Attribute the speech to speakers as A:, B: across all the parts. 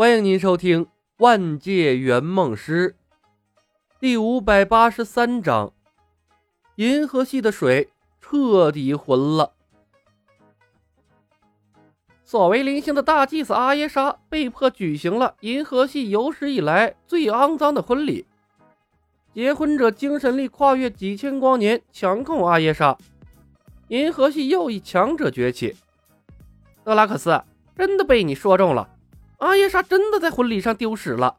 A: 欢迎您收听《万界圆梦师》第五百八十三章：银河系的水彻底浑了。作为灵星的大祭司阿耶莎被迫举行了银河系有史以来最肮脏的婚礼。结婚者精神力跨越几千光年，强控阿耶莎。银河系又一强者崛起。德拉克斯，真的被你说中了。阿耶莎真的在婚礼上丢失了。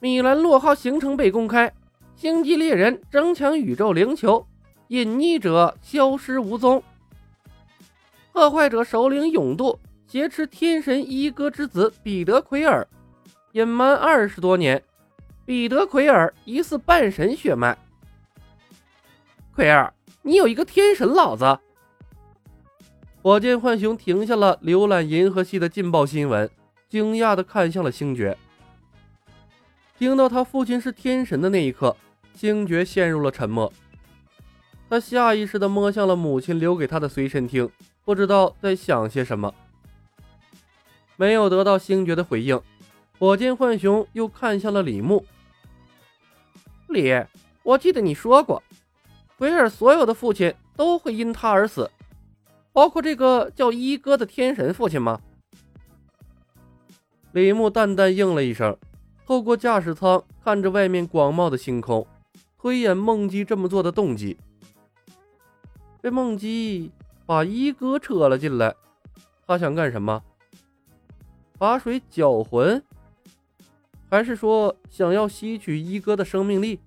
A: 米兰洛号行程被公开，星际猎人争抢宇宙灵球，隐匿者消失无踪。破坏者首领勇度挟持天神一哥之子彼得奎尔，隐瞒二十多年。彼得奎尔疑似半神血脉。奎尔，你有一个天神老子！火箭浣熊停下了浏览银河系的劲爆新闻，惊讶地看向了星爵。听到他父亲是天神的那一刻，星爵陷入了沉默。他下意识地摸向了母亲留给他的随身听，不知道在想些什么。没有得到星爵的回应，火箭浣熊又看向了李牧。李，我记得你说过，奎尔所有的父亲都会因他而死。包括这个叫一哥的天神父亲吗？李牧淡淡应了一声，透过驾驶舱看着外面广袤的星空，推演梦姬这么做的动机。这梦姬把一哥扯了进来，他想干什么？把水搅浑，还是说想要吸取一哥的生命力？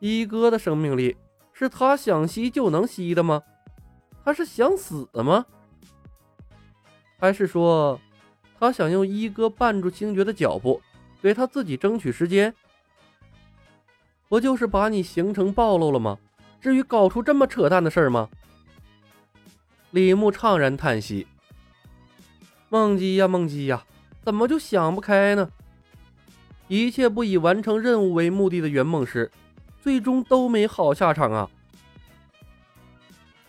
A: 一哥的生命力是他想吸就能吸的吗？他是想死吗？还是说他想用一哥绊住星爵的脚步，给他自己争取时间？不就是把你行程暴露了吗？至于搞出这么扯淡的事儿吗？李牧怅然叹息：“梦姬呀，梦姬呀，怎么就想不开呢？一切不以完成任务为目的的圆梦师，最终都没好下场啊！”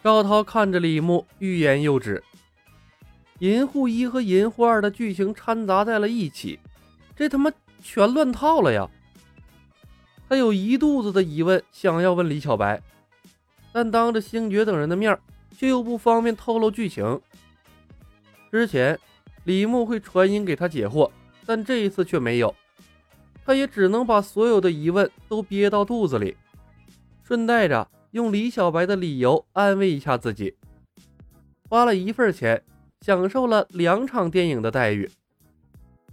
A: 赵涛看着李牧，欲言又止。银护一和银护二的剧情掺杂在了一起，这他妈全乱套了呀！他有一肚子的疑问，想要问李小白，但当着星爵等人的面，却又不方便透露剧情。之前李牧会传音给他解惑，但这一次却没有，他也只能把所有的疑问都憋到肚子里，顺带着。用李小白的理由安慰一下自己，花了一份钱，享受了两场电影的待遇，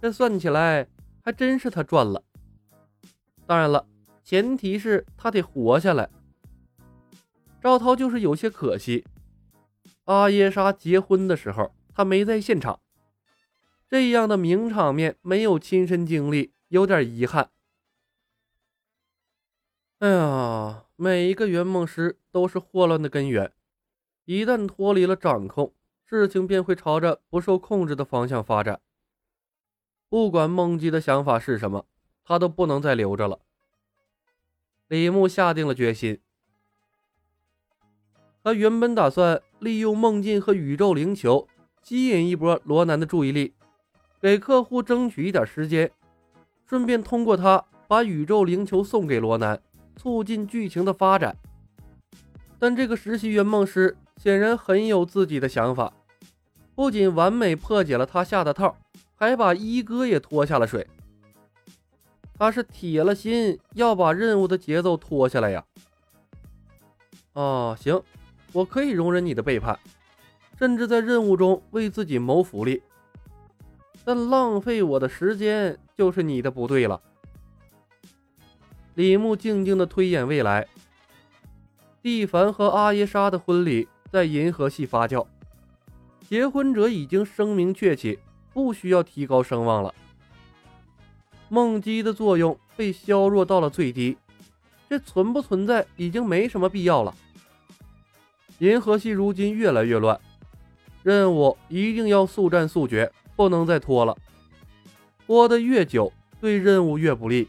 A: 这算起来还真是他赚了。当然了，前提是他得活下来。赵涛就是有些可惜，阿耶莎结婚的时候他没在现场，这样的名场面没有亲身经历，有点遗憾。哎呀，每一个圆梦师都是祸乱的根源，一旦脱离了掌控，事情便会朝着不受控制的方向发展。不管梦姬的想法是什么，他都不能再留着了。李牧下定了决心，他原本打算利用梦境和宇宙灵球吸引一波罗南的注意力，给客户争取一点时间，顺便通过他把宇宙灵球送给罗南。促进剧情的发展，但这个实习圆梦师显然很有自己的想法，不仅完美破解了他下的套，还把一哥也拖下了水。他是铁了心要把任务的节奏拖下来呀！哦，行，我可以容忍你的背叛，甚至在任务中为自己谋福利，但浪费我的时间就是你的不对了。李牧静静的推演未来。蒂凡和阿耶莎的婚礼在银河系发酵，结婚者已经声名鹊起，不需要提高声望了。梦姬的作用被削弱到了最低，这存不存在已经没什么必要了。银河系如今越来越乱，任务一定要速战速决，不能再拖了。拖得越久，对任务越不利。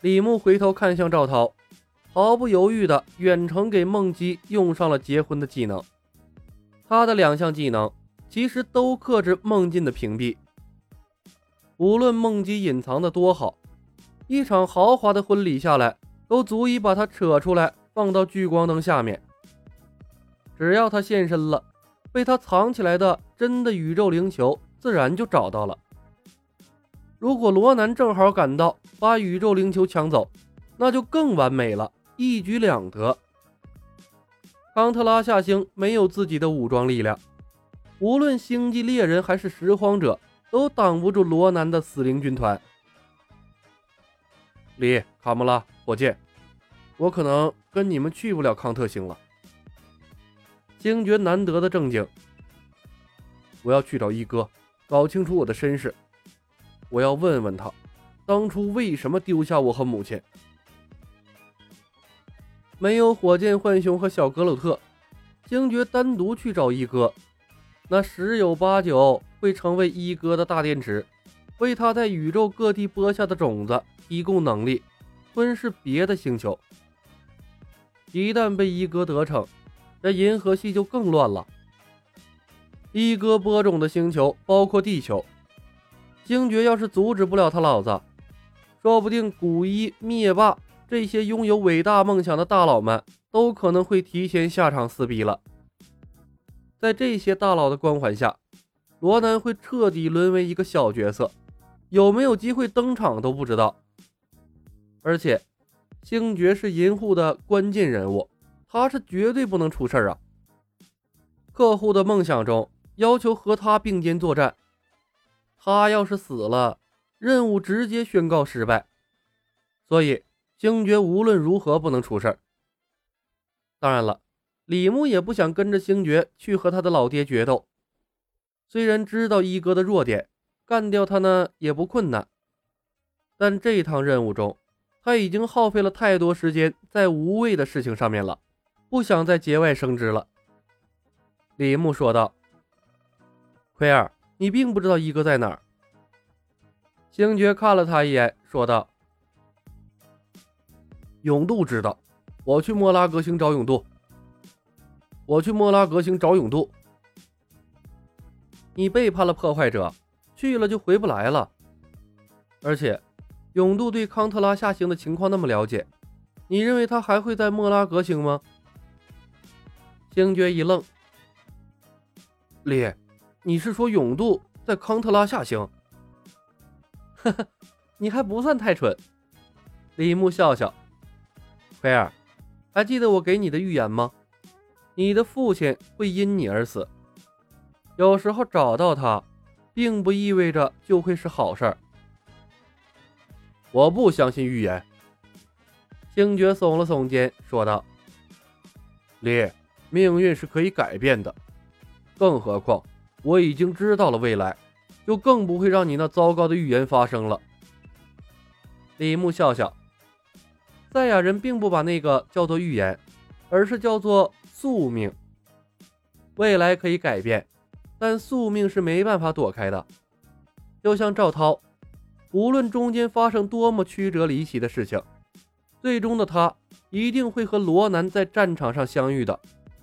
A: 李牧回头看向赵涛，毫不犹豫地远程给梦姬用上了结婚的技能。他的两项技能，其实都克制梦境的屏蔽。无论孟姬隐藏的多好，一场豪华的婚礼下来，都足以把他扯出来放到聚光灯下面。只要他现身了，被他藏起来的真的宇宙灵球自然就找到了。如果罗南正好赶到，把宇宙灵球抢走，那就更完美了，一举两得。康特拉夏星没有自己的武装力量，无论星际猎人还是拾荒者，都挡不住罗南的死灵军团。李、卡莫拉、火箭，我可能跟你们去不了康特星了。星爵难得的正经，我要去找一哥，搞清楚我的身世。我要问问他，当初为什么丢下我和母亲？没有火箭浣熊和小格鲁特，星爵单独去找一哥，那十有八九会成为一哥的大电池，为他在宇宙各地播下的种子提供能力，吞噬别的星球。一旦被一哥得逞，这银河系就更乱了。一哥播种的星球包括地球。星爵要是阻止不了他老子，说不定古一、灭霸这些拥有伟大梦想的大佬们都可能会提前下场撕逼了。在这些大佬的光环下，罗南会彻底沦为一个小角色，有没有机会登场都不知道。而且，星爵是银护的关键人物，他是绝对不能出事儿啊！客户的梦想中要求和他并肩作战。他要是死了，任务直接宣告失败。所以星爵无论如何不能出事当然了，李牧也不想跟着星爵去和他的老爹决斗。虽然知道一哥的弱点，干掉他呢也不困难，但这一趟任务中，他已经耗费了太多时间在无谓的事情上面了，不想再节外生枝了。李牧说道：“奎尔。”你并不知道一哥在哪儿。星爵看了他一眼，说道：“永渡知道，我去莫拉格星找永渡。我去莫拉格星找永渡。你背叛了破坏者，去了就回不来了。而且，永渡对康特拉下星的情况那么了解，你认为他还会在莫拉格星吗？”星爵一愣，烈。你是说永渡在康特拉下星？呵呵，你还不算太蠢。李牧笑笑，菲尔，还记得我给你的预言吗？你的父亲会因你而死。有时候找到他，并不意味着就会是好事儿。我不相信预言。星爵耸了耸肩，说道：“李，命运是可以改变的，更何况……”我已经知道了未来，就更不会让你那糟糕的预言发生了。李牧笑笑，赛亚人并不把那个叫做预言，而是叫做宿命。未来可以改变，但宿命是没办法躲开的。就像赵涛，无论中间发生多么曲折离奇的事情，最终的他一定会和罗南在战场上相遇的。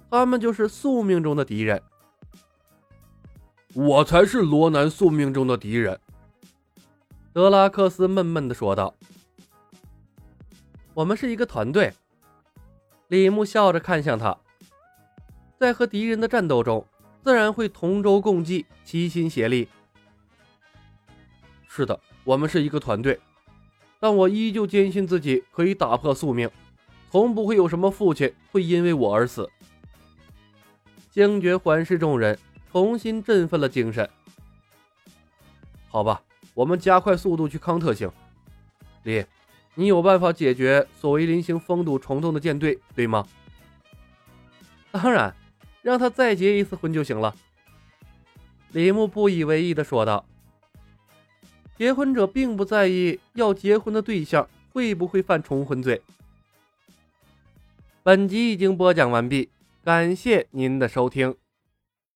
A: 他们就是宿命中的敌人。我才是罗南宿命中的敌人，德拉克斯闷闷地说道。我们是一个团队。李牧笑着看向他，在和敌人的战斗中，自然会同舟共济，齐心协力。是的，我们是一个团队，但我依旧坚信自己可以打破宿命，从不会有什么父亲会因为我而死。星爵环视众人。重新振奋了精神。好吧，我们加快速度去康特星。李，你有办法解决索维林星封堵虫洞的舰队，对吗？当然，让他再结一次婚就行了。李牧不以为意的说道。结婚者并不在意要结婚的对象会不会犯重婚罪。本集已经播讲完毕，感谢您的收听。